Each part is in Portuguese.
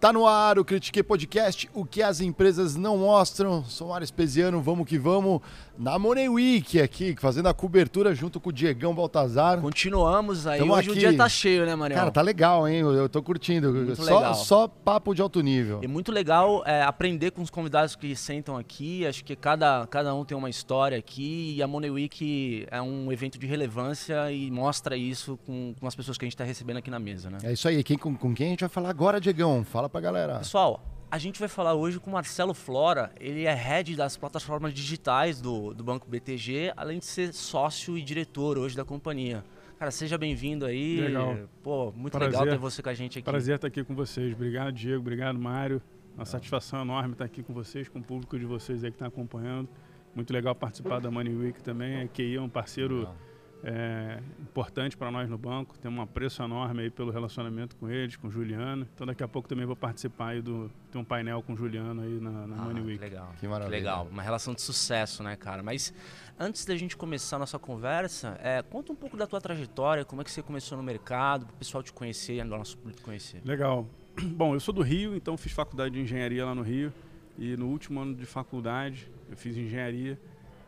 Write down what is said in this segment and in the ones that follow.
Tá no ar o Critique Podcast, o que as empresas não mostram. Sou Mário Espesiano, vamos que vamos. Na Money Week aqui, fazendo a cobertura junto com o Diegão Baltazar. Continuamos aí. Tamo Hoje aqui. o dia tá cheio, né, Mariel? Cara, tá legal, hein? Eu, eu tô curtindo. Muito Só, legal. só papo de alto nível. É muito legal é, aprender com os convidados que sentam aqui. Acho que cada, cada um tem uma história aqui. E a Money Week é um evento de relevância e mostra isso com, com as pessoas que a gente está recebendo aqui na mesa, né? É isso aí. Quem, com, com quem a gente vai falar agora, Diegão? Fala pra galera. Pessoal, a gente vai falar hoje com o Marcelo Flora. Ele é head das plataformas digitais do, do Banco BTG, além de ser sócio e diretor hoje da companhia. Cara, seja bem-vindo aí. Legal. Pô, muito Prazer. legal ter você com a gente aqui. Prazer estar aqui com vocês. Obrigado, Diego. Obrigado, Mário. Uma satisfação enorme estar aqui com vocês, com o público de vocês aí que está acompanhando. Muito legal participar da Money Week também. A QI é um parceiro Legal. É, importante para nós no banco. Temos um apreço enorme aí pelo relacionamento com eles, com o Juliano. Então daqui a pouco também vou participar aí do tem um painel com o Juliano aí na, na Ah, Money que Week. legal. Que maravilha. legal. Uma relação de sucesso, né, cara? Mas antes da gente começar a nossa conversa, é, conta um pouco da tua trajetória, como é que você começou no mercado, para o pessoal te conhecer e o nosso público conhecer. Legal. Bom, eu sou do Rio, então fiz faculdade de engenharia lá no Rio. E no último ano de faculdade, eu fiz engenharia.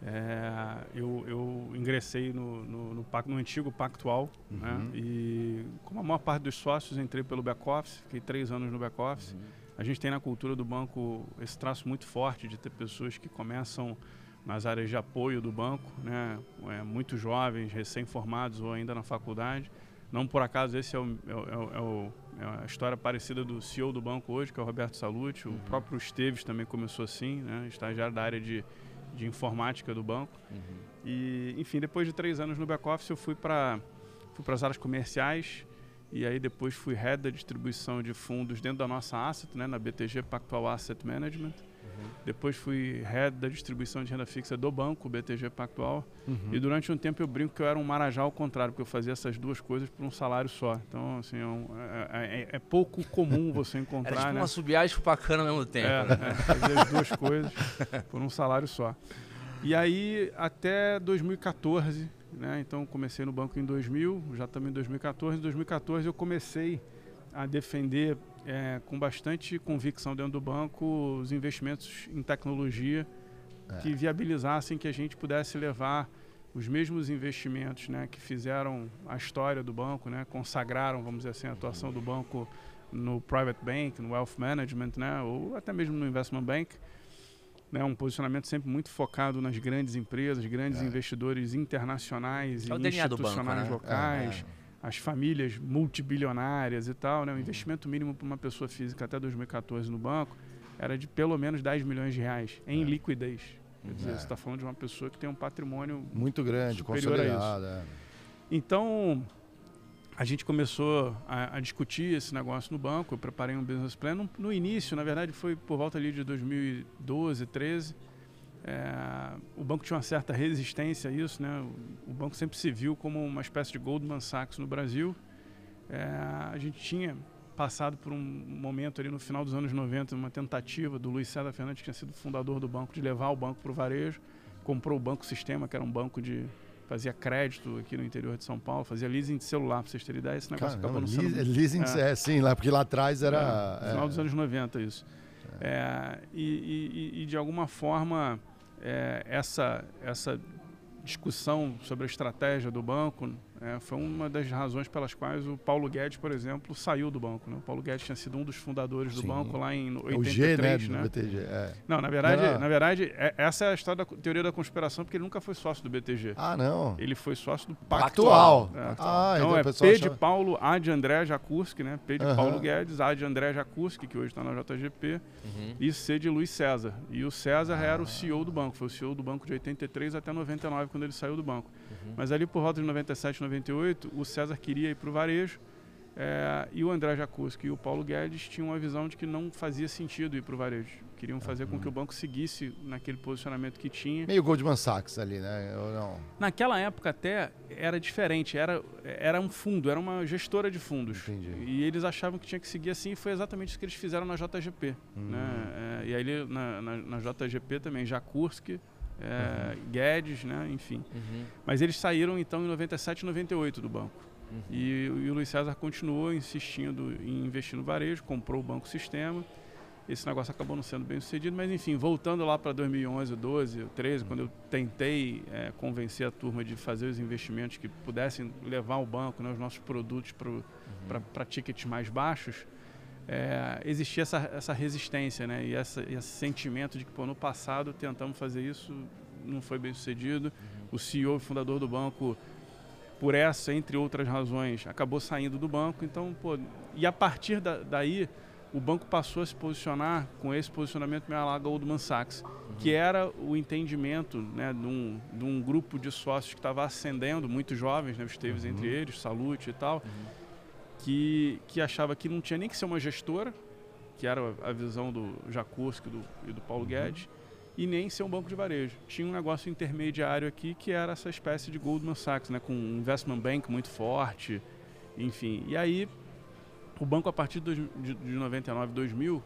É, eu, eu ingressei no, no, no, no antigo Pactual. Né? Uhum. E como a maior parte dos sócios, entrei pelo back-office. Fiquei três anos no back-office. A gente tem na cultura do banco esse traço muito forte de ter pessoas que começam nas áreas de apoio do banco, né? É, muito jovens, recém-formados ou ainda na faculdade. Não por acaso esse é, o, é, o- é é é a história parecida do CEO do banco hoje, que é o Roberto Salute. O próprio Esteves também começou assim, né? estagiário da área de, de informática do banco. E, enfim, depois de três anos no back-office, eu fui para fui as áreas comerciais e aí depois fui head da distribuição de fundos dentro da nossa asset, né, na BTG Pactual Asset Management. Depois fui head da distribuição de renda fixa do banco, BTG Pactual. Uhum. E durante um tempo eu brinco que eu era um marajá ao contrário, porque eu fazia essas duas coisas por um salário só. Então, assim, é, um- é- é- é pouco comum você Era encontrar, tipo né? uma subiagem pro bacana ao mesmo tempo. É, né? é, fazer as duas coisas por um salário só. E aí, até 2014, né? Então, comecei no banco em 2000, já estamos em 2014. Em 2014, eu comecei a defender é, com bastante convicção dentro do banco os investimentos em tecnologia que viabilizassem que a gente pudesse levar os mesmos investimentos né, que fizeram a história do banco, né, consagraram, vamos dizer assim, a atuação do banco no private bank, no wealth management, né, ou até mesmo no investment bank. Né, um posicionamento sempre muito focado nas grandes empresas, grandes É. investidores internacionais É e do banco, institucionais né? locais, É, as famílias multibilionárias e tal. Né, o investimento mínimo para uma pessoa física até 2014 no banco era de pelo menos 10 milhões de reais em É. liquidez. Quer dizer, É. você está falando de uma pessoa que tem um patrimônio Muito grande, Superior a isso. consolidado. é. então, a gente começou a, a discutir esse negócio no banco. Eu preparei um business plan. No, no início, na verdade, foi por volta ali de 2012, 13. É, o banco tinha uma certa resistência a isso, né? O, o banco sempre se viu como uma espécie de Goldman Sachs no Brasil. É, a gente tinha passado por um momento ali no final dos anos 90, uma tentativa do Luiz César Fernandes, que tinha sido fundador do banco, de levar o banco para o varejo. Comprou o Banco Sistema, que era um banco de fazia crédito aqui no interior de São Paulo, fazia leasing de celular, para vocês terem ideia. Esse negócio Caramba, acabou não sendo leas- leasing, É. é. sim, lá, porque lá atrás era. é, no final é. dos anos 90 isso. É, e, e- e- e, de alguma forma é, essa, essa discussão sobre a estratégia do banco é, foi uma das razões pelas quais o Paulo Guedes, por exemplo, saiu do banco. Né? O Paulo Guedes tinha sido um dos fundadores do Sim. banco lá em É o G, né? 83, Do né? BTG. É. Não, na verdade, Não. na verdade é- essa é a história da teoria da conspiração, porque ele nunca foi sócio do BTG. Ah, não. Ele foi sócio do Pactual. Pactual. É. Ah, Então o é P de Paulo, A de André Jacurski, né? P de Aham. Paulo Guedes, A de André Jacurski, que hoje está na JGP, Uhum. e C de Luiz César. E o César Ah. era o CEO do banco, foi o CEO do banco de 83 até 99, quando ele saiu do banco. Uhum. Mas ali por volta de 97, 98, o César queria ir para o varejo, é, e o André Jacurski e o Paulo Guedes tinham uma visão de que não fazia sentido ir para o varejo. Queriam fazer com que o banco seguisse naquele posicionamento que tinha. Meio Goldman Sachs ali, né? Ou não? Naquela época até era diferente, era, era um fundo, era uma gestora de fundos. Entendi. E eles achavam que tinha que seguir assim, e foi exatamente isso que eles fizeram na JGP. Hum. Né? É, e aí na, na, na JGP também, Jakurski, é, Guedes, né? enfim. Uhum. Mas eles saíram então em 97 e 98 do banco. Uhum. E, e, o Luiz César continuou insistindo em investir no varejo, comprou o Banco Sistema. Esse negócio acabou não sendo bem sucedido, mas enfim, voltando lá para 2011, 12, 13, quando eu tentei é, convencer a turma de fazer os investimentos que pudessem levar o banco, né, os nossos produtos para uhum. tickets mais baixos, é, existia essa, essa resistência né, e, essa, esse sentimento de que pô, no passado tentamos fazer isso, não foi bem sucedido. Uhum. O CEO e fundador do banco por essa, entre outras razões, acabou saindo do banco. Então, pô, e a partir da, daí, o banco passou a se posicionar com esse posicionamento meio lá Goldman Sachs, uhum. que era o entendimento né, de, um, de um grupo de sócios que estava ascendendo, muito jovens, né, os Esteves uhum. entre eles, Salute e tal, uhum. Que, que achava que não tinha nem que ser uma gestora, que era a visão do Jacurski do, e do Paulo uhum. Guedes, e nem ser um banco de varejo. Tinha um negócio intermediário aqui que era essa espécie de Goldman Sachs, né, com um investment bank muito forte, enfim. E aí o banco a partir de, de, de 99, 2000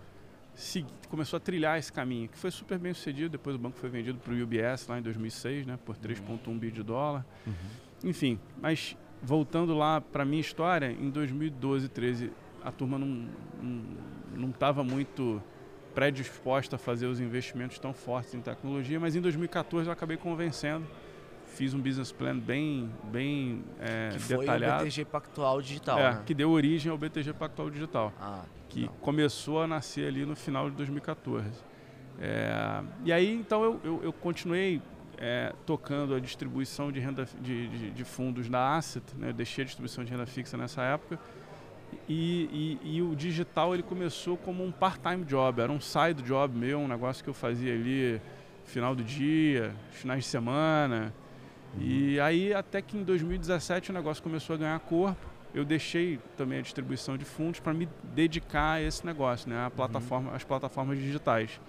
se, começou a trilhar esse caminho, que foi super bem sucedido. Depois o banco foi vendido para o UBS lá em 2006, né, por 3,1 uhum. bi de dólar. Uhum. Enfim, mas voltando lá para minha história, em 2012, 13 a turma não estava muito predisposta a fazer os investimentos tão fortes em tecnologia, mas em 2014 eu acabei convencendo. Fiz um business plan bem, bem é, que foi detalhado. o BTG Pactual Digital. É, né? que deu origem ao BTG Pactual Digital. Ah, que não. começou a nascer ali no final de 2014. É, e aí, então, eu, eu, eu continuei é, tocando a distribuição de, renda, de, de, de fundos da Asset, né? eu deixei a distribuição de renda fixa nessa época e, e, e, o digital ele começou como um part-time job, era um side job meu, um negócio que eu fazia ali final do dia, finais de semana. Uhum. E aí até que em 2017 o negócio começou a ganhar corpo. Eu deixei também a distribuição de fundos para me dedicar a esse negócio, né, a plataforma, uhum. as plataformas digitais.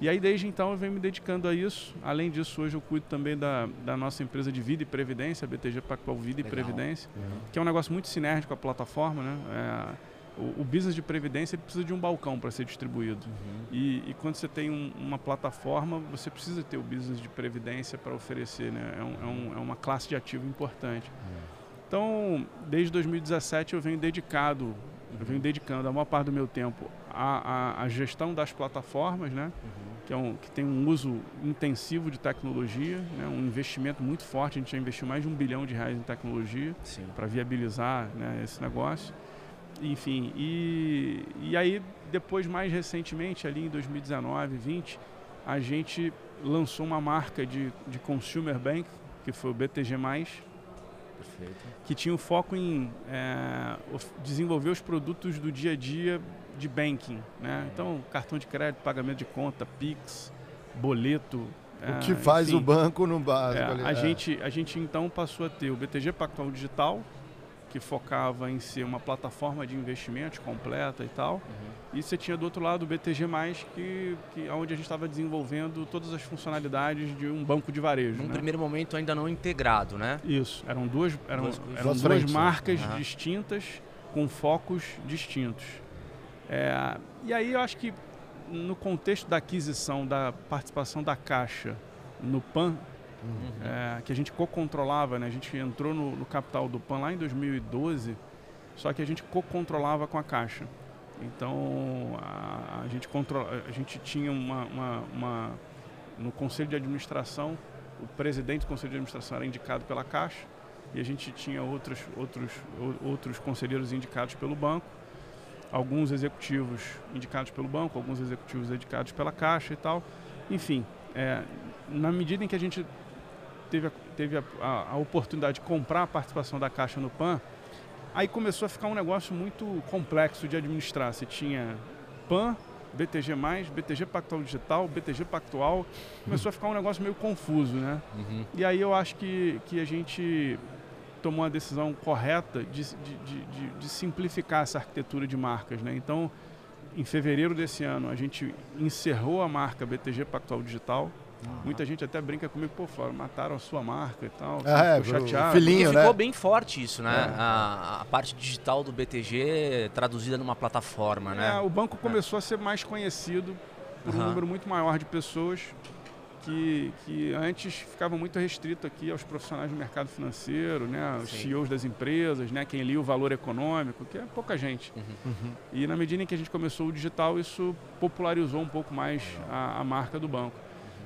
E aí, desde então, eu venho me dedicando a isso. Além disso, hoje eu cuido também da, da nossa empresa de vida e previdência, a BTG Pactual Vida Legal. e Previdência, uhum. que é um negócio muito sinérgico com a plataforma. Né? É, o, o, business de previdência precisa de um balcão para ser distribuído. Uhum. E, e, quando você tem um, uma plataforma, você precisa ter o business de previdência para oferecer. Né? É, um, é, um, é, uma classe de ativo importante. Uhum. Então, desde 2017 eu venho dedicado, eu venho dedicando a maior parte do meu tempo à, à, à gestão das plataformas, né? Uhum que, é um, que tem um uso intensivo de tecnologia, né, um investimento muito forte. A gente já investiu mais de um bilhão de reais em tecnologia para viabilizar né, esse negócio. Enfim, e, e aí depois, mais recentemente, ali em 2019, 2020, a gente lançou uma marca de, de consumer bank, que foi o BTG+, Perfeito. que tinha o foco em é, desenvolver os produtos do dia a dia de banking, né? Então, cartão de crédito, pagamento de conta, Pix, boleto. O que é, faz enfim, o banco no básico. É, ali, a, é. gente, a gente então passou a ter o BTG Pactual Digital, que focava em ser uma plataforma de investimentos completa e tal. Uhum. E você tinha do outro lado o BTG+, que, que onde a gente estava desenvolvendo todas as funcionalidades de um banco de varejo. Num né? primeiro momento ainda não integrado, né? Isso. Eram duas, eram, duas, eram duas, duas marcas distintas com focos distintos. É, e aí eu acho que no contexto da aquisição da participação da Caixa no PAN, uhum. é, que a gente co-controlava, né? a gente entrou no, no, capital do PAN lá em 2012, só que a gente co-controlava com a Caixa. Então a, a gente, controla, a gente tinha uma, uma, uma, No conselho de administração, o presidente do conselho de administração era indicado pela Caixa e a gente tinha outros, outros, outros conselheiros indicados pelo banco alguns executivos indicados pelo banco, alguns executivos indicados pela Caixa e tal. Enfim, é, na medida em que a gente teve, a, teve a, a, a, oportunidade de comprar a participação da Caixa no PAN, aí começou a ficar um negócio muito complexo de administrar. Você tinha PAN, BTG+, BTG Pactual Digital, BTG Pactual, começou a ficar um negócio meio confuso, né? Uhum. E aí eu acho que, que a gente tomou a decisão correta de, de, de, de, simplificar essa arquitetura de marcas. Né? Então, em fevereiro desse ano, a gente encerrou a marca BTG Pactual Digital. Uhum. Muita gente até brinca comigo, pô, Flávio, mataram a sua marca e tal. É, ficou chateado. Filhinho, Porque né? ficou bem forte isso, né? É. A, a, parte digital do BTG traduzida numa plataforma, né? É, o banco começou a ser mais conhecido por um número muito maior de pessoas que, que antes ficava muito restrito aqui aos profissionais do mercado financeiro, né, os Sim. CEOs das empresas, né, quem lia o valor econômico, que é pouca gente. Uhum. Uhum. E na medida em que a gente começou o digital, isso popularizou um pouco mais a, a marca do banco.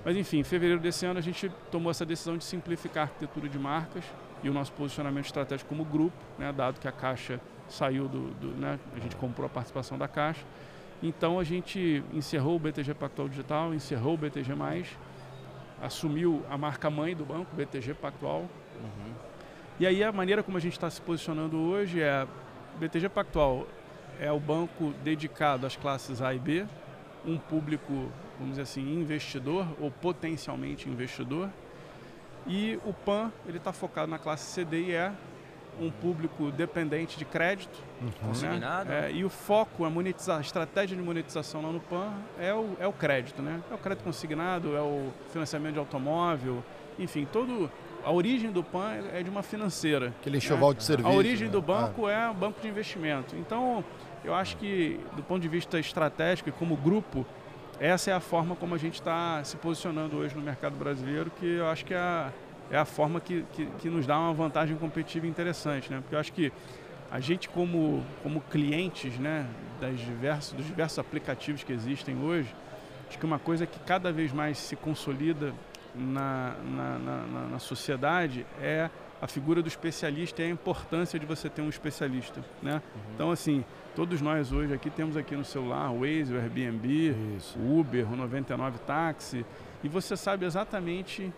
Mas enfim, em fevereiro desse ano a gente tomou essa decisão de simplificar a arquitetura de marcas e o nosso posicionamento estratégico como grupo, né, dado que a Caixa saiu do, do né, a gente comprou a participação da Caixa. Então a gente encerrou o BTG Pactual Digital, encerrou o BTG+, assumiu a marca mãe do banco, BTG Pactual. Uhum. E aí a maneira como a gente está se posicionando hoje é BTG Pactual é o banco dedicado às classes A e B, um público, vamos dizer assim, investidor ou potencialmente investidor. E o PAN ele está focado na classe CD e E, um público dependente de crédito. Uhum. Né? É, e o foco, a, monetiza a estratégia de monetização lá no PAN é o, é o crédito. Né? É o crédito consignado, é o financiamento de automóvel, enfim, todo, a origem do PAN é de uma financeira. Aquele enxoval né? de serviço. A origem né? do banco ah. é o banco de investimento. Então, eu acho que, do ponto de vista estratégico e como grupo, essa é a forma como a gente está se posicionando hoje no mercado brasileiro, que eu acho que é a, é a forma que, que, que, nos dá uma vantagem competitiva interessante, né? Porque eu acho que a gente como, como clientes né, das diversos, dos diversos aplicativos que existem hoje, acho que uma coisa que cada vez mais se consolida na, na, na, na sociedade é a figura do especialista e a importância de você ter um especialista, né? Uhum. Então, assim, todos nós hoje aqui temos aqui no celular o Waze, o Airbnb, Isso. o Uber, o 99 Táxi, e você sabe exatamente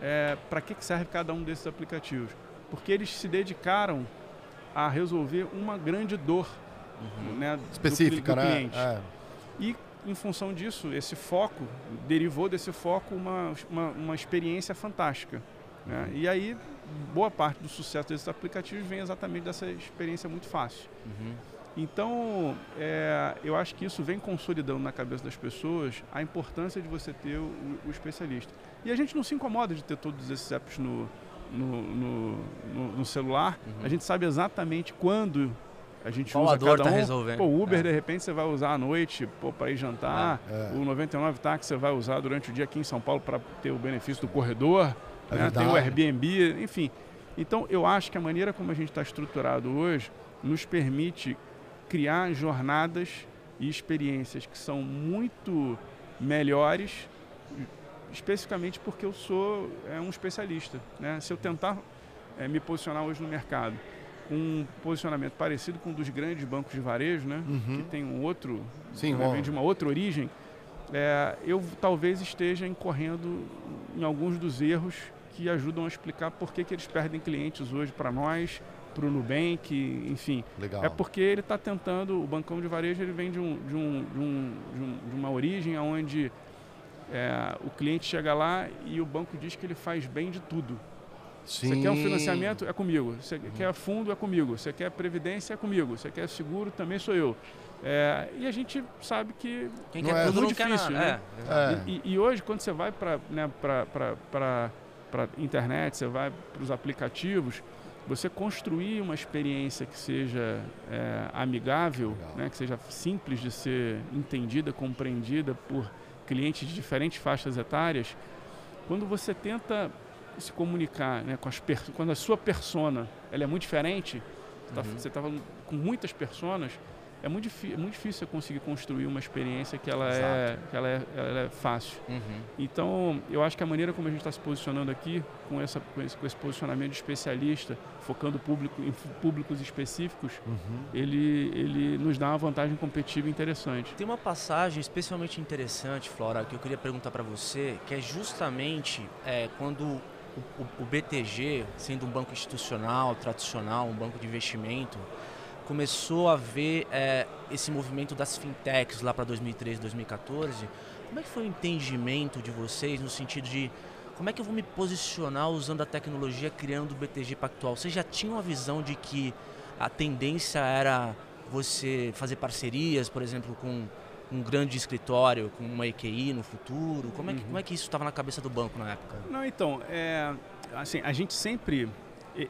é, para que serve cada um desses aplicativos. Porque eles se dedicaram a resolver uma grande dor uhum. né, específica, do, do né? cliente. É. E em função disso, esse foco, derivou desse foco uma, uma, uma experiência fantástica. Né? Uhum. E aí, boa parte do sucesso desses aplicativos vem exatamente dessa experiência muito fácil. Uhum. Então, é, eu acho que isso vem consolidando na cabeça das pessoas a importância de você ter o, o especialista. E a gente não se incomoda de ter todos esses apps no, no, no, no, no celular. Uhum. A gente sabe exatamente quando a gente Qual usa cada tá um. resolvendo. Pô, o Uber, é. de repente, você vai usar à noite para ir jantar. É. O 99 Táxi você vai usar durante o dia aqui em São Paulo para ter o benefício do corredor. É né? Tem o Airbnb, enfim. Então, eu acho que a maneira como a gente está estruturado hoje nos permite criar jornadas e experiências que são muito melhores, especificamente porque eu sou é, um especialista. Né? Se eu tentar é, me posicionar hoje no mercado com um posicionamento parecido com um dos grandes bancos de varejo, né? Uhum. que tem um outro, Sim, né, vem de uma outra origem, é, eu talvez esteja incorrendo em alguns dos erros que ajudam a explicar por que, que eles perdem clientes hoje para nós para o Nubank, enfim. Legal. É porque ele está tentando, o bancão de varejo ele vem de, um, de, um, de, um, de uma origem onde é, o cliente chega lá e o banco diz que ele faz bem de tudo. Sim. Você quer um financiamento? É comigo. Você uhum. quer fundo? É comigo. Você quer previdência? É comigo. Você quer seguro? Também sou eu. É, e a gente sabe que Quem quer é tudo muito difícil. Né? É. E, e, hoje, quando você vai para né, a internet, você vai para os aplicativos, você construir uma experiência que seja é, amigável, né, que seja simples de ser entendida, compreendida por clientes de diferentes faixas etárias, quando você tenta se comunicar né, com as quando a sua persona ela é muito diferente, você está uhum. com muitas personas, é muito, é muito difícil conseguir construir uma experiência que ela, é, que ela, é, ela é fácil. Uhum. Então, eu acho que a maneira como a gente está se posicionando aqui, com, essa, com, esse, com esse posicionamento de especialista, focando público, em públicos específicos, uhum. ele, ele nos dá uma vantagem competitiva interessante. Tem uma passagem especialmente interessante, Flora, que eu queria perguntar para você, que é justamente é, quando o, o, o BTG, sendo um banco institucional, tradicional, um banco de investimento, começou a ver é, esse movimento das fintechs lá para 2013, 2014. Como é que foi o entendimento de vocês no sentido de como é que eu vou me posicionar usando a tecnologia criando o BTG Pactual? Vocês já tinham a visão de que a tendência era você fazer parcerias, por exemplo, com um grande escritório, com uma EQI no futuro? Como é que, uhum. como é que isso estava na cabeça do banco na época? Não, então, é, assim, a gente sempre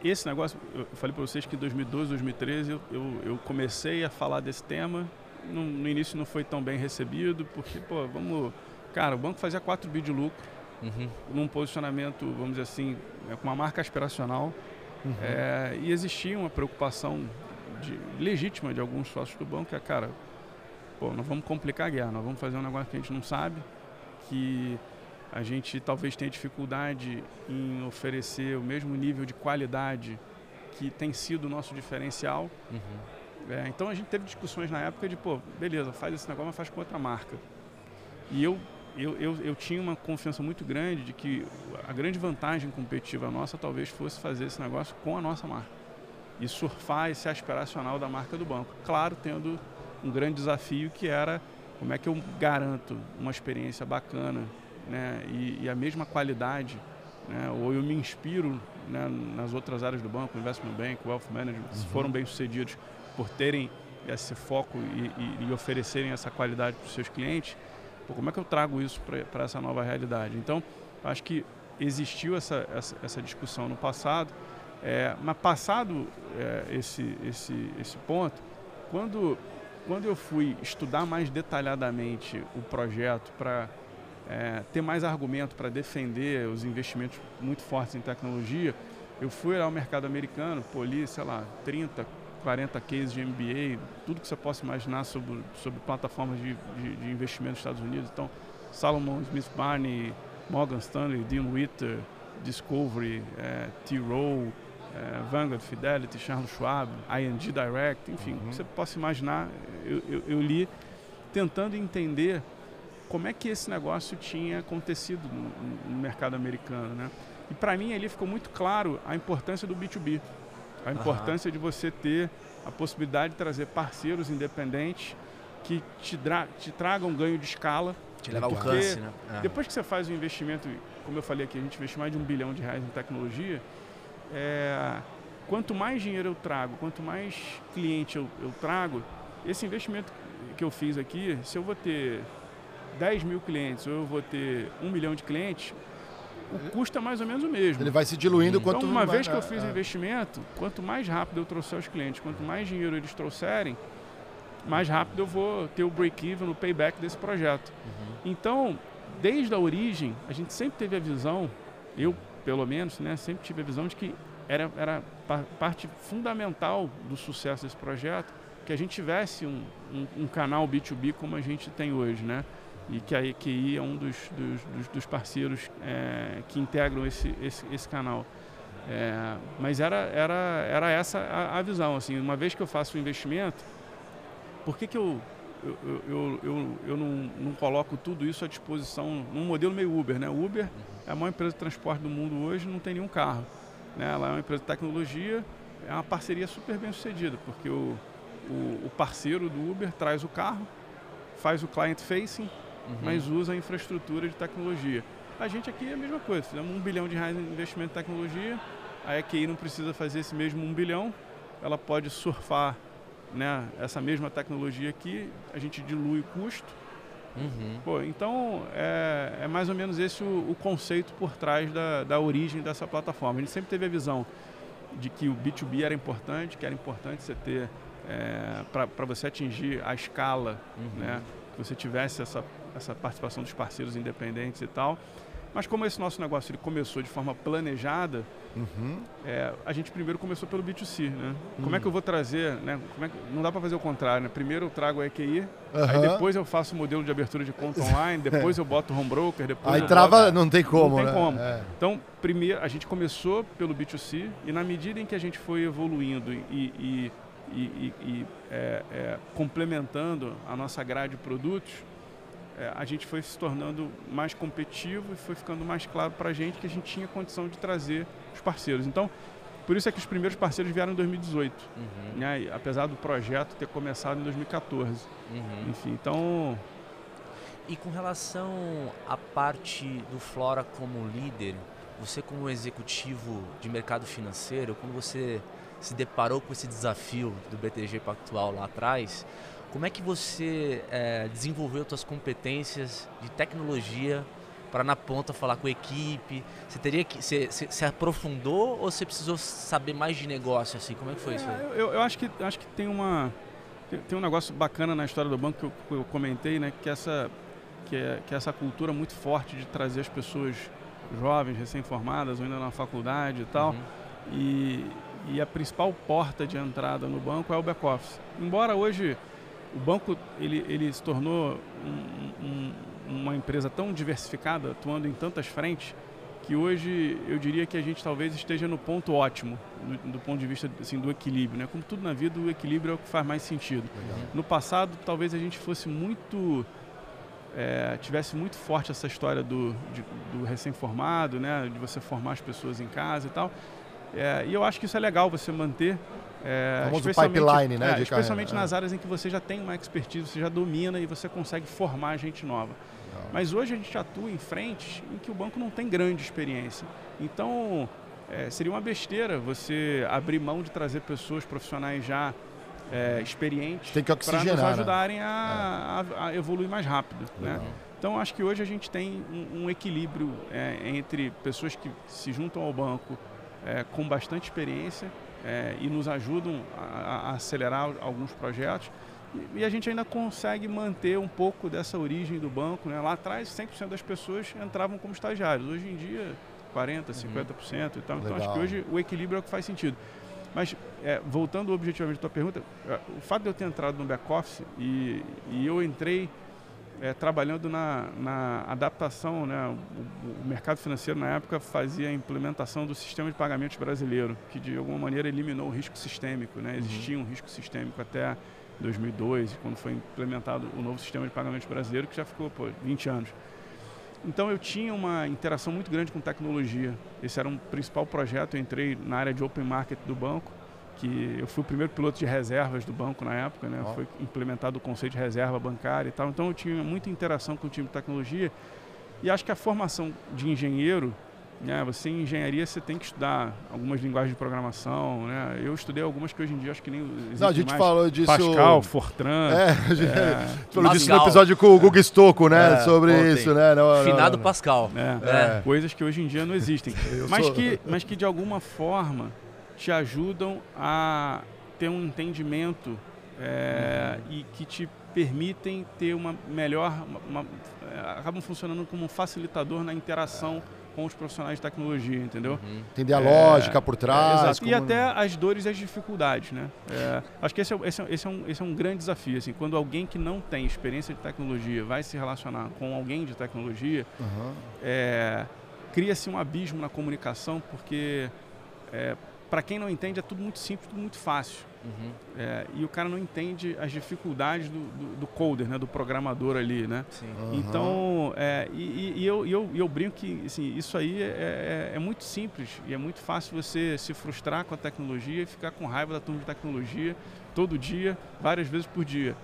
esse negócio, eu falei para vocês que em 2012, 2013 eu, eu, comecei a falar desse tema. No, no, início não foi tão bem recebido, porque, pô, vamos. Cara, o banco fazia 4 bi de lucro, uhum. num posicionamento, vamos dizer assim, é, com uma marca aspiracional. Uhum. É, e existia uma preocupação de, legítima de alguns sócios do banco, que é, cara, pô, nós vamos complicar a guerra, nós vamos fazer um negócio que a gente não sabe, que a gente talvez tenha dificuldade em oferecer o mesmo nível de qualidade que tem sido o nosso diferencial. Uhum. É, então a gente teve discussões na época de, pô, beleza, faz esse negócio, mas faz com outra marca. E eu, eu, eu, eu tinha uma confiança muito grande de que a grande vantagem competitiva nossa talvez fosse fazer esse negócio com a nossa marca. E surfar esse aspiracional da marca do banco. Claro, tendo um grande desafio que era como é que eu garanto uma experiência bacana né, e, e a mesma qualidade, né, ou eu me inspiro né, nas outras áreas do banco, Investment Bank, Wealth Management, uhum. foram bem sucedidos por terem esse foco e, e, e oferecerem essa qualidade para os seus clientes, pô, como é que eu trago isso para essa nova realidade? Então, acho que existiu essa, essa, essa discussão no passado, é, mas passado é, esse, esse, esse ponto, quando, quando eu fui estudar mais detalhadamente o projeto para é, ter mais argumento para defender os investimentos muito fortes em tecnologia, eu fui ao mercado americano, pô, li, sei lá, 30, 40 cases de MBA, tudo que você possa imaginar sobre, sobre plataformas de, de, de investimento nos Estados Unidos. Então, Salomon Smith Barney, Morgan Stanley, Dean Witter, Discovery, é, T-Rowe, é, Vanguard, Fidelity, Charles Schwab, ING Direct, enfim, uhum. que você possa imaginar, eu, eu, eu li tentando entender como é que esse negócio tinha acontecido no, no mercado americano, né? E para mim ali ficou muito claro a importância do B2B, a importância uhum. de você ter a possibilidade de trazer parceiros independentes que te, te tragam ganho de escala. Te levar ao alcance, né? É. Depois que você faz o investimento, como eu falei aqui, a gente investe mais de um bilhão de reais em tecnologia, é, quanto mais dinheiro eu trago, quanto mais cliente eu, eu trago, esse investimento que eu fiz aqui, se eu vou ter 10 mil clientes ou eu vou ter um milhão de clientes, o custo é mais ou menos o mesmo. Ele vai se diluindo então, quanto uma vez que eu fiz o é. investimento, quanto mais rápido eu trouxer os clientes, quanto mais dinheiro eles trouxerem, mais rápido eu vou ter o break-even, o payback desse projeto. Uhum. Então, desde a origem, a gente sempre teve a visão, eu pelo menos, né, sempre tive a visão de que era, era parte fundamental do sucesso desse projeto que a gente tivesse um, um, um canal B2B como a gente tem hoje, né? E que a EQI é um dos, dos, dos, parceiros é, que integram esse, esse, esse canal. É, mas era, era, era essa a, a, visão. Assim, uma vez que eu faço o investimento, por que, que eu, eu, eu, eu, eu não, não coloco tudo isso à disposição num modelo meio Uber? Né? Uber é a maior empresa de transporte do mundo hoje, não tem nenhum carro. Né? Ela é uma empresa de tecnologia, é uma parceria super bem sucedida, porque o, o, o parceiro do Uber traz o carro, faz o client facing, uhum. mas usa a infraestrutura de tecnologia. A gente aqui é a mesma coisa, fizemos um bilhão de reais em investimento em tecnologia, a EQI não precisa fazer esse mesmo um bilhão, ela pode surfar né, essa mesma tecnologia aqui, a gente dilui o custo. Uhum. Pô, então é, é, mais ou menos esse o, o conceito por trás da, da origem dessa plataforma. A gente sempre teve a visão de que o B2B era importante, que era importante você ter é, para você atingir a escala, uhum. né, que você tivesse essa essa participação dos parceiros independentes e tal. Mas como esse nosso negócio ele começou de forma planejada, uhum. é, a gente primeiro começou pelo B2C, né? Uhum. Como é que eu vou trazer, né? É que, não dá para fazer o contrário, né? Primeiro eu trago a EQI, uhum. aí depois eu faço o modelo de abertura de conta online, depois eu boto o home broker, depois Aí trava, boto, não tem como, Não tem né? como. É. Então, primeiro, a gente começou pelo B2C e na medida em que a gente foi evoluindo e, e, e, e é, é, complementando a nossa grade de produtos, é, a gente foi se tornando mais competitivo e foi ficando mais claro para a gente que a gente tinha condição de trazer os parceiros. Então, por isso é que os primeiros parceiros vieram em 2018, uhum. né? apesar do projeto ter começado em 2014. Uhum. Enfim, então... E com relação à parte do Flora como líder, você como executivo de mercado financeiro, quando você se deparou com esse desafio do BTG Pactual lá atrás, como é que você é, desenvolveu suas competências de tecnologia para na ponta falar com a equipe? Você teria que você, se aprofundou ou você precisou saber mais de negócio assim? Como é que foi é, isso? Eu, eu, acho que acho que tem uma tem, tem, um negócio bacana na história do banco que eu, que eu comentei, né? Que essa que é, que é essa cultura muito forte de trazer as pessoas jovens, recém-formadas, ou ainda na faculdade e tal. Uhum. E, e a principal porta de entrada no banco é o back-office. Embora hoje o banco ele, ele se tornou um, um, uma empresa tão diversificada, atuando em tantas frentes, que hoje eu diria que a gente talvez esteja no ponto ótimo, do, do ponto de vista assim, do equilíbrio. Né? Como tudo na vida, o equilíbrio é o que faz mais sentido. Legal. No passado, talvez a gente fosse muito. É, tivesse muito forte essa história do, de, do recém-formado, né? de você formar as pessoas em casa e tal. É, e eu acho que isso é legal você manter. É, especialmente, pipeline, né? É, especialmente carreira, nas é. áreas em que você já tem uma expertise, você já domina e você consegue formar gente nova. Mas hoje a gente atua em frentes em que o banco não tem grande experiência. Então, é, seria uma besteira você abrir mão de trazer pessoas profissionais já é, experientes para nos né? ajudarem né? a, a, a, evoluir mais rápido. Né? Então, acho que hoje a gente tem um, um equilíbrio é, entre pessoas que se juntam ao banco é, com bastante experiência é, e nos ajudam a, a acelerar alguns projetos e a gente ainda consegue manter um pouco dessa origem do banco. Né? Lá atrás, 100% das pessoas entravam como estagiários. Hoje em dia, 40%, 50% uhum. e tal. Então, acho que hoje o equilíbrio é o que faz sentido. Mas, é, voltando objetivamente à tua pergunta, é, o fato de eu ter entrado no back-office e, e eu entrei é, trabalhando na, na adaptação, né? O, o, mercado financeiro na época fazia a implementação do sistema de pagamentos brasileiro, que de alguma maneira eliminou o risco sistêmico, né? Existia uhum. um risco sistêmico até 2002, quando foi implementado o novo sistema de pagamentos brasileiro, que já ficou por 20 anos. Então eu tinha uma interação muito grande com tecnologia. Esse era um principal projeto. Eu entrei na área de open market do banco, que eu fui o primeiro piloto de reservas do banco na época, né? Oh. Foi implementado o conceito de reserva bancária e tal. Então eu tinha muita interação com o time de tecnologia. E acho que a formação de engenheiro né? Você em engenharia você tem que estudar algumas linguagens de programação, né? Eu estudei algumas que hoje em dia acho que nem Não, a gente mais. falou disso. Pascal, Fortran. É, a gente é, falou disso no episódio com o Guga Stocco, né? É, sobre ontem. isso, né? Não, Finado não, Pascal. É, é, Coisas que hoje em dia não existem. mas, sou... que, mas que de alguma forma te ajudam a ter um entendimento é, uhum. e que te permitem ter uma melhor. Uma, uma, é, acabam funcionando como um facilitador na interação com os profissionais de tecnologia, entendeu? Uhum. Entender a é, lógica por trás. É, E até as dores e as dificuldades, né? É, acho que esse é, esse, é, esse, é um, esse é um grande desafio, assim, quando alguém que não tem experiência de tecnologia vai se relacionar com alguém de tecnologia, uhum. cria-se um abismo na comunicação, porque para quem não entende é tudo muito simples, tudo muito fácil. Uhum. É, e o cara não entende as dificuldades do, do, do coder, né, do programador ali, né? Uhum. Então, é, e, e, eu, e eu, eu brinco que assim, isso aí é, é, é, muito simples e é muito fácil você se frustrar com a tecnologia e ficar com raiva da turma de tecnologia todo dia, várias vezes por dia.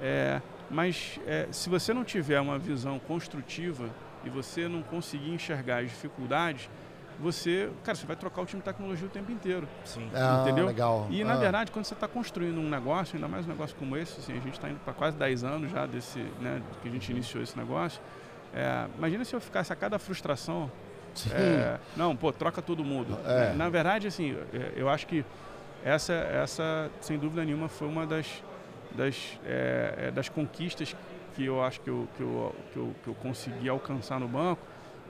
É, mas é, se você não tiver uma visão construtiva e você não conseguir enxergar as dificuldades, você, cara, você vai trocar o time de tecnologia o tempo inteiro. Sim. Ah, entendeu? Legal. E, ah. na verdade, quando você está construindo um negócio, ainda mais um negócio como esse, assim, a gente está indo para quase 10 anos já desse, né, que a gente iniciou esse negócio. É, imagina se eu ficasse a cada frustração. É, não, pô, troca todo mundo. É. Na verdade, assim, é, eu acho que essa, essa, sem dúvida nenhuma, foi uma das, das, é, é, das conquistas que eu acho que eu, que, eu, que, eu, que eu consegui alcançar no banco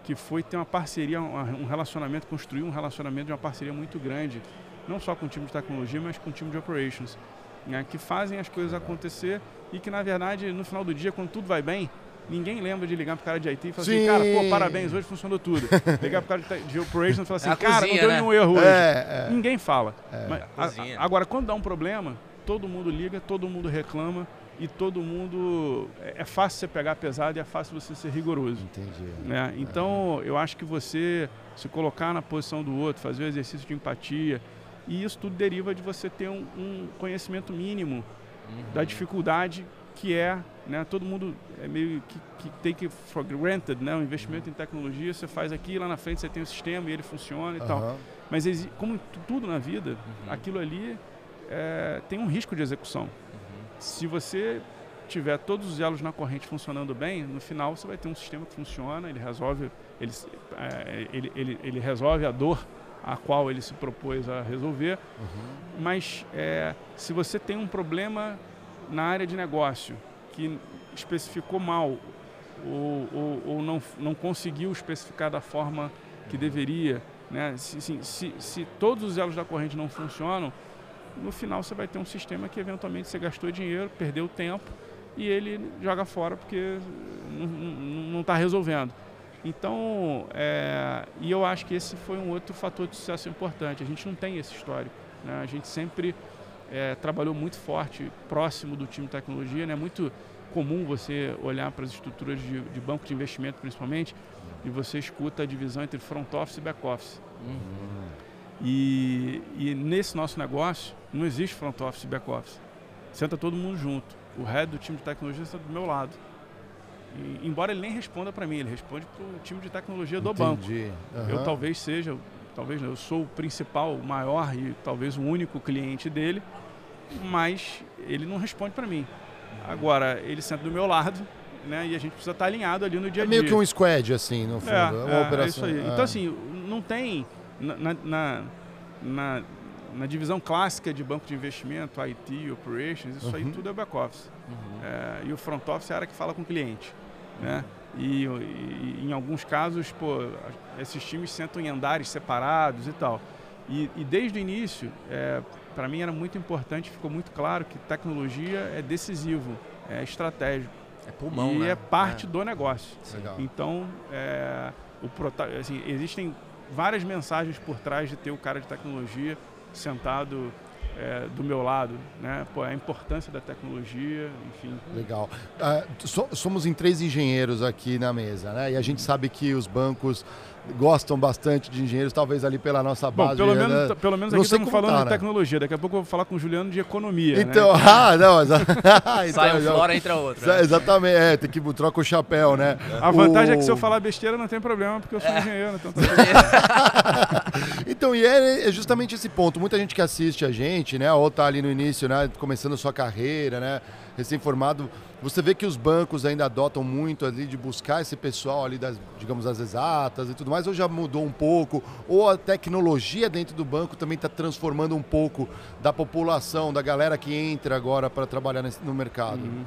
que foi ter uma parceria, um relacionamento, construir um relacionamento de uma parceria muito grande, não só com o time de tecnologia, mas com o time de operations, né, que fazem as coisas acontecer e que, na verdade, no final do dia, quando tudo vai bem, ninguém lembra de ligar para o cara de IT e falar assim, Sim. assim, cara, pô, parabéns, hoje funcionou tudo. ligar para o cara de, operations e falar assim, é cara, cozinha, não deu né? nenhum erro hoje. É, é. Ninguém fala. É. Mas, a, agora, quando dá um problema, todo mundo liga, todo mundo reclama, e todo mundo. É, é fácil você pegar pesado e é fácil você ser rigoroso. Entendi. Né? Então, eu acho que você se colocar na posição do outro, fazer o exercício de empatia, e isso tudo deriva de você ter um, um conhecimento mínimo uhum. da dificuldade que é, né? Todo mundo é meio que, que take for granted, né? O investimento uhum. em tecnologia, você faz aqui, lá na frente você tem o sistema e ele funciona e uhum. tal. Mas como tudo na vida, uhum. aquilo ali é, tem um risco de execução. Se você tiver todos os elos na corrente funcionando bem, no final você vai ter um sistema que funciona, ele resolve, ele, é, ele, ele, ele resolve a dor a qual ele se propôs a resolver. Uhum. Mas é, se você tem um problema na área de negócio que especificou mal ou, ou, ou não, não conseguiu especificar da forma que deveria. Né? Se, se, se, se todos os elos da corrente não funcionam, no final você vai ter um sistema que eventualmente você gastou dinheiro, perdeu tempo e ele joga fora porque não está resolvendo. Então, é, e eu acho que esse foi um outro fator de sucesso importante. A gente não tem esse histórico. Né? A gente sempre é, trabalhou muito forte, próximo do time de tecnologia. É né? muito comum você olhar para as estruturas de, de, banco de investimento, principalmente, e você escuta a divisão entre front office e back office. Uhum. E, e, nesse nosso negócio, não existe front office e back office. Senta todo mundo junto. O head do time de tecnologia está do meu lado. E, embora ele nem responda para mim, ele responde para o time de tecnologia do Entendi. banco. Uhum. Eu talvez seja, talvez eu sou o principal, o maior e talvez o único cliente dele, mas ele não responde para mim. Agora, ele senta do meu lado, né? E a gente precisa estar alinhado ali no dia a dia. É meio que um squad, assim, no fundo. É, é uma é, operação. É isso aí. É. Então, assim, não tem. Na, na, na, na, divisão clássica de banco de investimento, IT, operations, isso uhum. aí tudo é back-office. Uhum. É, e o front office é a área que fala com o cliente. Né? E, e, em alguns casos, pô, esses times sentam em andares separados e tal. E, e desde o início, é, para mim era muito importante, ficou muito claro que tecnologia é decisivo, é estratégico. É pulmão, e né? é parte é. do negócio. Legal. Então, é, o assim, existem várias mensagens por trás de ter o cara de tecnologia sentado é, do meu lado, né? Pô, a importância da tecnologia, enfim. Legal. Uh, so, somos em três engenheiros aqui na mesa, né? E a gente sabe que os bancos gostam bastante de engenheiros, talvez ali pela nossa base. Bom, pelo, né? menos, pelo menos aqui estamos falando tá, de né? tecnologia. Daqui a pouco eu vou falar com o Juliano de economia. Né? Então, né? ah, não. então, Sai um fora, entra outro. Né? Exatamente, é, tem que trocar o chapéu, né? A vantagem o... é que se eu falar besteira não tem problema, porque eu sou é. engenheiro. Então, tá então, e é, é, justamente esse ponto. Muita gente que assiste a gente, né, ou tá ali no início, né, começando a sua carreira, né, recém-formado, você vê que os bancos ainda adotam muito ali de buscar esse pessoal ali das, digamos, das exatas e tudo mais, ou já mudou um pouco, ou a tecnologia dentro do banco também está transformando um pouco da população, da galera que entra agora para trabalhar no mercado? Uhum.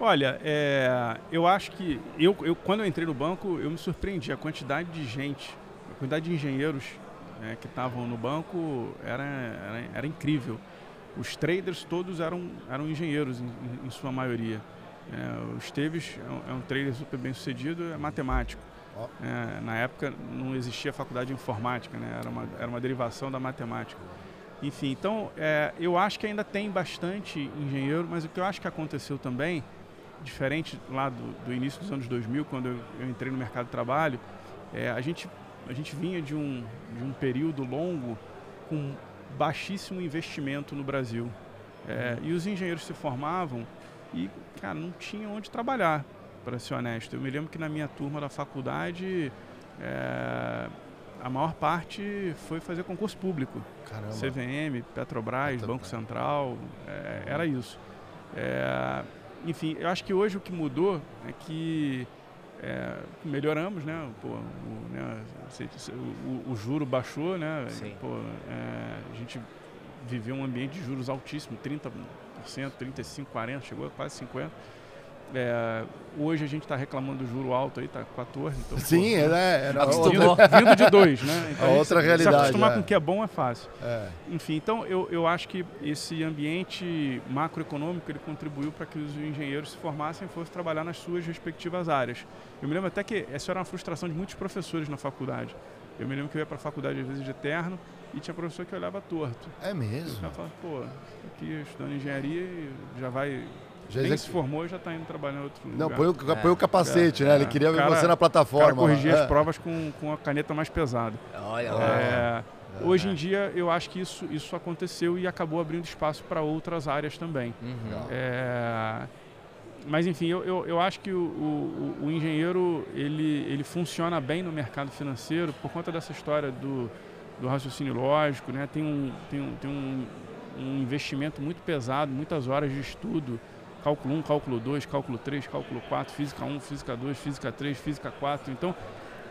Olha, é, eu acho que eu, eu, quando eu entrei no banco, eu me surpreendi a quantidade de gente, a quantidade de engenheiros é, que estavam no banco era, era, era incrível os traders todos eram, eram engenheiros, em, em sua maioria. É, o Esteves é um, é trader super bem sucedido, é matemático. É, na época não existia faculdade de informática, né? era, uma, era uma derivação da matemática. Enfim, então é, eu acho que ainda tem bastante engenheiro, mas o que eu acho que aconteceu também, diferente lá do, do início dos anos 2000, quando eu, eu entrei no mercado de trabalho, é, a, gente, a gente vinha de um, de um período longo com baixíssimo investimento no Brasil. É, e os engenheiros se formavam e, cara, não tinham onde trabalhar, para ser honesto. Eu me lembro que na minha turma da faculdade, é, a maior parte foi fazer concurso público. Caramba. CVM, Petrobras, Petrobras. Banco Central, é, era isso. É, enfim, eu acho que hoje o que mudou é que é, melhoramos, né? Pô, o, né? O, o, juro baixou, né? Pô, é, a gente viveu um ambiente de juros altíssimo, 30%, 35%, 40%, chegou a quase 50%. É, hoje a gente está reclamando do juro alto aí, está 14. Então, Sim, pô, era, era outra... vindo de dois, né? Então, a outra se, realidade. Se acostumar é. com o que é bom é fácil. É. Enfim, então eu, eu acho que esse ambiente macroeconômico ele contribuiu para que os engenheiros se formassem e fossem trabalhar nas suas respectivas áreas. Eu me lembro até que essa era uma frustração de muitos professores na faculdade. Eu me lembro que eu ia para a faculdade às vezes de terno e tinha professor que olhava torto. É mesmo? Eu falava, pô, aqui estudando engenharia já vai já Nem se formou e já está indo trabalhar em outro Não, lugar. Põe o, é. põe o capacete, é, né? Ele queria ver você na plataforma. Cara corrigir as é. provas com, com a caneta mais pesada. Olha lá. É, hoje em dia, eu acho que isso, isso aconteceu e acabou abrindo espaço para outras áreas também. Uhum. É, mas, enfim, eu, eu, eu acho que o, o, o, engenheiro, ele, ele funciona bem no mercado financeiro por conta dessa história do, do raciocínio lógico, né? Tem um, tem um, tem um, um investimento muito pesado, muitas horas de estudo, cálculo 1, cálculo 2, cálculo 3, cálculo 4, física 1, física 2, física 3, física 4. Então,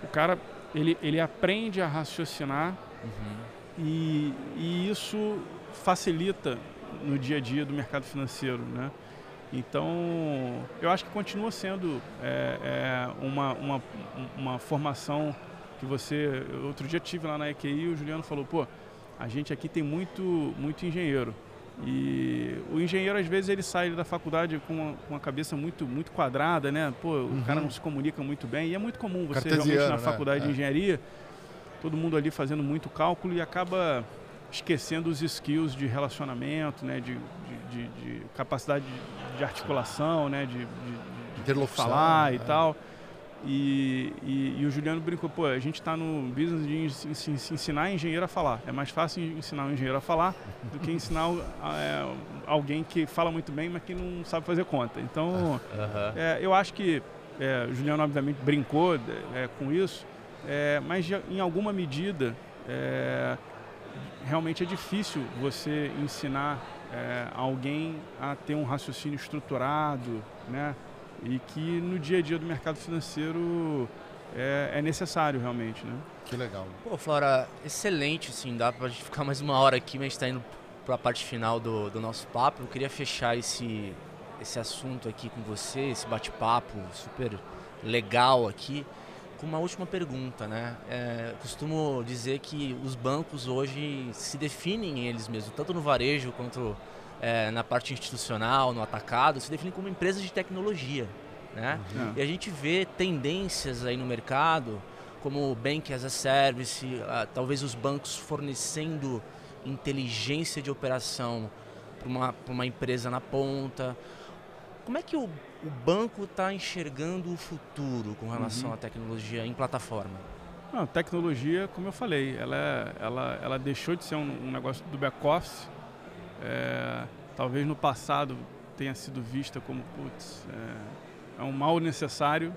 o cara ele, ele aprende a raciocinar uhum. e, e isso facilita no dia a dia do mercado financeiro, né? Então, eu acho que continua sendo é, é, uma, uma, uma formação que você... Outro dia tive lá na EQI e o Juliano falou, pô, a gente aqui tem muito, muito engenheiro. E o engenheiro, às vezes, ele sai da faculdade com uma, com uma cabeça muito, muito quadrada, né? Pô, uhum. o cara não se comunica muito bem. E é muito comum você realmente na né? faculdade de engenharia, todo mundo ali fazendo muito cálculo e acaba esquecendo os skills de relacionamento, né? De, de, de, de capacidade de, articulação, né? De, de, falar e é. tal. E, e, e, o Juliano brincou, pô, a gente está no business de ensinar engenheiro a falar. É mais fácil ensinar um engenheiro a falar do que ensinar é, alguém que fala muito bem, mas que não sabe fazer conta. Então, é, eu acho que é, o Juliano, obviamente, brincou é, com isso, é, mas em alguma medida, é, realmente é difícil você ensinar alguém a ter um raciocínio estruturado, né? E que no dia a dia do mercado financeiro é, é necessário realmente, né? Que legal. Pô, Flora, excelente, sim, dá pra gente ficar mais uma hora aqui, mas a gente tá indo pra parte final do, do nosso papo. Eu queria fechar esse, esse assunto aqui com você, esse bate-papo super legal aqui, com uma última pergunta, né? É, costumo dizer que os bancos hoje se definem eles mesmos, tanto no varejo quanto é, na parte institucional, no atacado, se definem como empresas de tecnologia. Né? Uhum. E a gente vê tendências aí no mercado, como o Bank as a Service, uh, talvez os bancos fornecendo inteligência de operação para uma, uma empresa na ponta. Como é que o, o banco está enxergando o futuro com relação uhum. à tecnologia em plataforma? Não, tecnologia, como eu falei, ela, é, ela, ela deixou de ser um, um negócio do back-office é, talvez no passado tenha sido vista como, putz, é, é um mal necessário.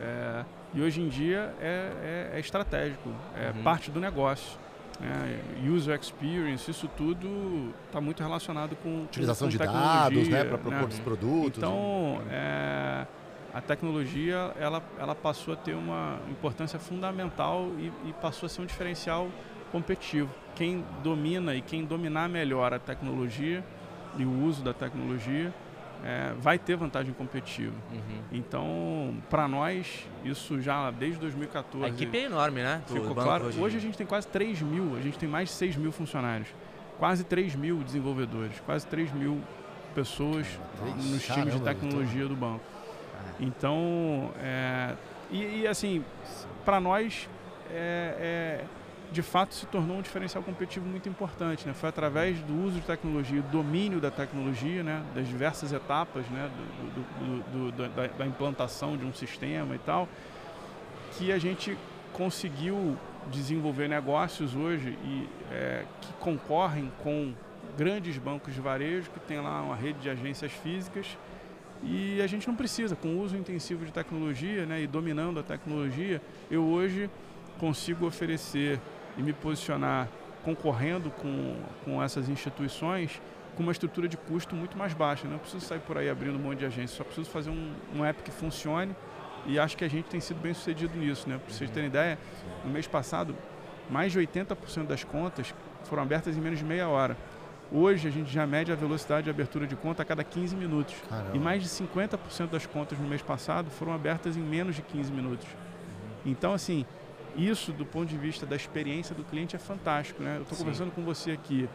É, e hoje em dia é, é, é estratégico, é uhum. parte do negócio. É, user experience, isso tudo está muito relacionado com utilização com de dados, né, para propor né? os produtos. Então, é, a tecnologia ela, ela passou a ter uma importância fundamental e, e passou a ser um diferencial competitivo. Quem domina e quem dominar melhor a tecnologia e o uso da tecnologia é, vai ter vantagem competitiva. Uhum. Então, para nós, isso já desde 2014. A equipe é enorme, né? ficou claro. Hoje, hoje a gente tem quase 3 mil, a gente tem mais de 6 mil funcionários, quase 3 mil desenvolvedores, quase 3 mil pessoas nos times de tecnologia do banco. É. Então, é, e, e, assim, para nós é, é de fato se tornou um diferencial competitivo muito importante. Né? Foi através do uso de tecnologia, do domínio da tecnologia, né? das diversas etapas né? do, do, do, da, da, implantação de um sistema e tal, que a gente conseguiu desenvolver negócios hoje e, é, que concorrem com grandes bancos de varejo que tem lá uma rede de agências físicas e a gente não precisa, com o uso intensivo de tecnologia né, e dominando a tecnologia, eu hoje consigo oferecer e me posicionar concorrendo com, com essas instituições com uma estrutura de custo muito mais baixa. Não preciso sair por aí abrindo um monte de agência, só preciso fazer um, um app que funcione e acho que a gente tem sido bem sucedido nisso. Né? Para vocês terem ideia, no mês passado, mais de 80% das contas foram abertas em menos de meia hora. Hoje a gente já mede a velocidade de abertura de conta a cada 15 minutos. Caramba. E mais de 50% das contas no mês passado foram abertas em menos de 15 minutos. Então, assim, isso do ponto de vista da experiência do cliente é fantástico, né? Eu estou conversando com você aqui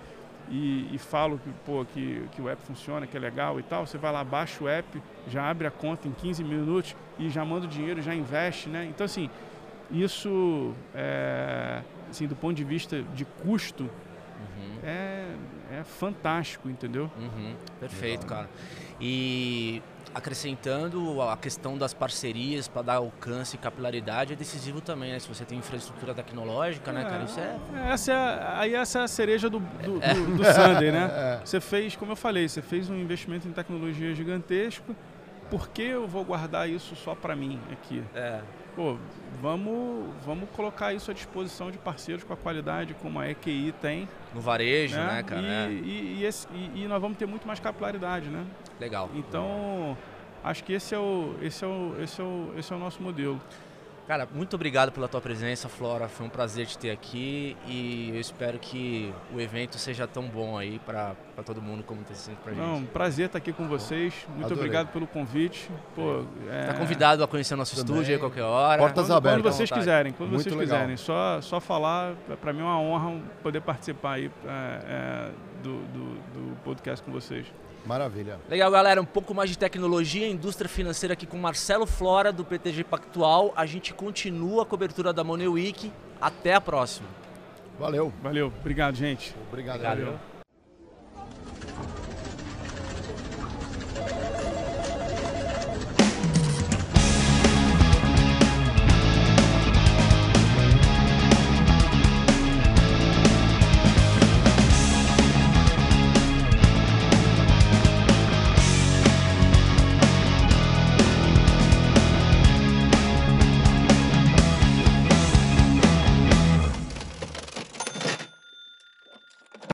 e, e, falo que, pô, que, que o app funciona, que é legal e tal, você vai lá, baixa o app, já abre a conta em 15 minutos e já manda o dinheiro, já investe, né? Então, assim, isso, é, assim, do ponto de vista de custo, uhum. é, é fantástico, entendeu? Uhum. Perfeito, legal. cara. E acrescentando a questão das parcerias para dar alcance e capilaridade é decisivo também, né? Se você tem infraestrutura tecnológica, né, cara? Isso é... é essa é aí essa é a cereja do, do, é. do, do Sunday, né? É. Você fez, como eu falei, você fez um investimento em tecnologia gigantesco. Por que eu vou guardar isso só para mim aqui? É. Pô, vamos, vamos colocar isso à disposição de parceiros com a qualidade como a EQI tem. No varejo, né, né cara? E, é. e, e, esse, e, nós vamos ter muito mais capilaridade, né? Legal. Então, acho que esse é o, esse é o, esse é o, esse é o nosso modelo. Cara, muito obrigado pela tua presença, Flora. Foi um prazer te ter aqui e eu espero que o evento seja tão bom aí para todo mundo como está sendo para gente. Não, prazer estar aqui com vocês. Muito Adorei. obrigado pelo convite. Pô, é... Tá convidado a conhecer o nosso Também. estúdio aí qualquer hora. Portas quando, abertas. Quando vocês quiserem, quando muito vocês legal. quiserem. Só, só falar, para mim é uma honra poder participar aí é, é, do, do, do podcast com vocês. Maravilha. Legal, galera. Um pouco mais de tecnologia, indústria financeira aqui com Marcelo Flora, do PTG Pactual. A gente continua a cobertura da Money Week. Até a próxima. Valeu. Valeu. Obrigado, gente. Obrigado. Obrigado. Valeu.